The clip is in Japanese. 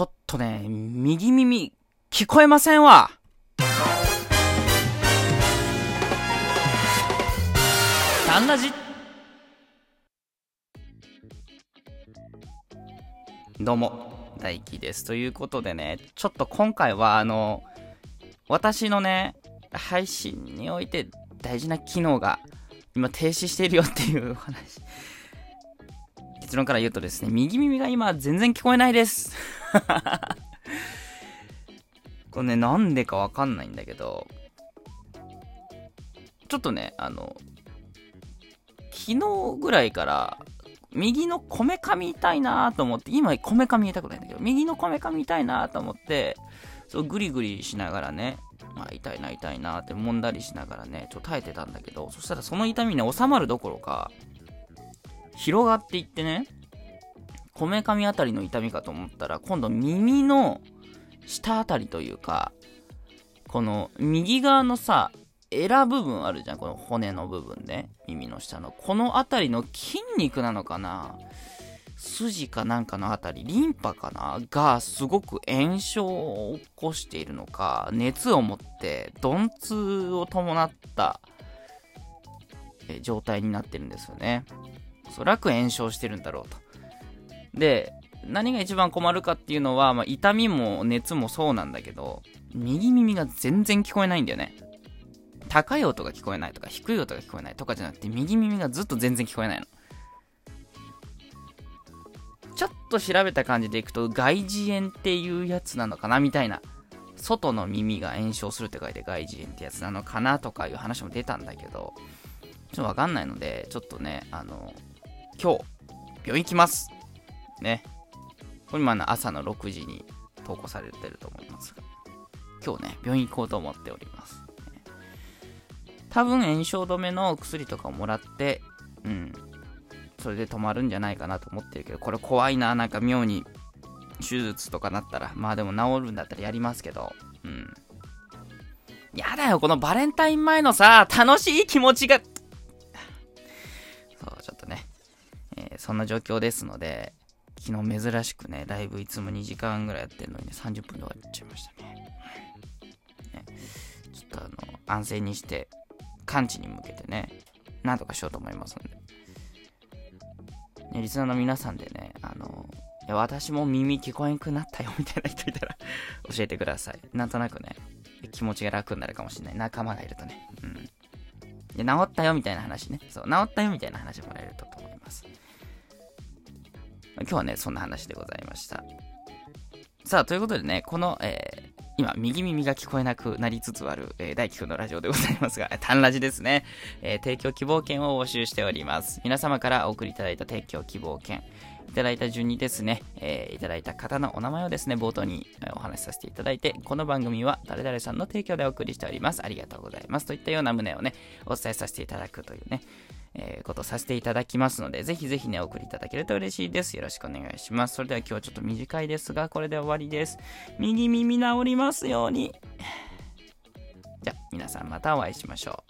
ちょっとね、右耳、聞こえませんわ。タンラジ。どうも、大輝です。ということでね、ちょっと今回はあの、私のね、配信において大事な機能が今停止しているよっていうお話。結論から言うとですね、右耳が今全然聞こえないです。これね、なんでかわかんないんだけど、ちょっとね、あの、昨日ぐらいから、右のこめかみ痛いなと思って、今こめかみ痛くないんだけど、右のこめかみ痛いなと思って、そうグリグリしながらね、まあ痛いな痛いなって揉んだりしながらね、ちょっと耐えてたんだけど、そしたらその痛みね、収まるどころか、広がっていってね、こめかみあたりの痛みかと思ったら、今度耳の下あたりというか、この右側のさ、エラ部分あるじゃん、この骨の部分ね、耳の下の。このあたりの筋肉なのかな筋かなんかのあたり、リンパかながすごく炎症を起こしているのか、熱を持って、鈍痛を伴った状態になってるんですよね。おそらく炎症してるんだろうと。で、何が一番困るかっていうのは、まあ、痛みも熱もそうなんだけど、右耳が全然聞こえないんだよね。高い音が聞こえないとか、低い音が聞こえないとかじゃなくて、右耳がずっと全然聞こえないの。ちょっと調べた感じでいくと、外耳炎っていうやつなのかなみたいな。外の耳が炎症するって書いて外耳炎ってやつなのかなとかいう話も出たんだけど、ちょっとわかんないので、ちょっとね、あの、今日、病院行きます。ね。これ今の朝の6時に投稿されてると思いますが、今日ね、病院行こうと思っております。多分炎症止めの薬とかをもらって、うん、それで止まるんじゃないかなと思ってるけど、これ怖いな、なんか妙に手術とかなったら、まあでも治るんだったらやりますけど、うん。やだよ、このバレンタイン前のさ、楽しい気持ちが、そう、ち、そんな状況ですので、昨日珍しくね、ライブいつも2時間ぐらいやってるのにね、30分で終わっちゃいましたね。ねちょっとあの、安静にして、完治に向けてね、なんとかしようと思いますんで。ね、リスナーの皆さんでね、あの、いや私も耳聞こえんくなったよみたいな人いたら教えてください。なんとなくね、気持ちが楽になるかもしれない。仲間がいるとね。うん。で、治ったよみたいな話ね。そう、治ったよみたいな話もらえるとと思います。今日はね、そんな話でございました。さあ、ということでね、この、えー今、右耳が聞こえなくなりつつある、えー大輝くんのラジオでございますが、単ラジですね、えー提供希望券を募集しております。皆様からお送りいただいた提供希望券、いただいた順にですね、えーいただいた方のお名前をですね、冒頭にお話しさせていただいて、この番組は誰々さんの提供でお送りしております。ありがとうございます。といったような旨をね、お伝えさせていただくというね、えーことさせていただきますので、ぜひぜひね、お送りいただけると嬉しいです。よろしくお願いします。それでは今日はちょっと短いですが、これで終わりです。右耳治りますように。じゃ、皆さんまたお会いしましょう。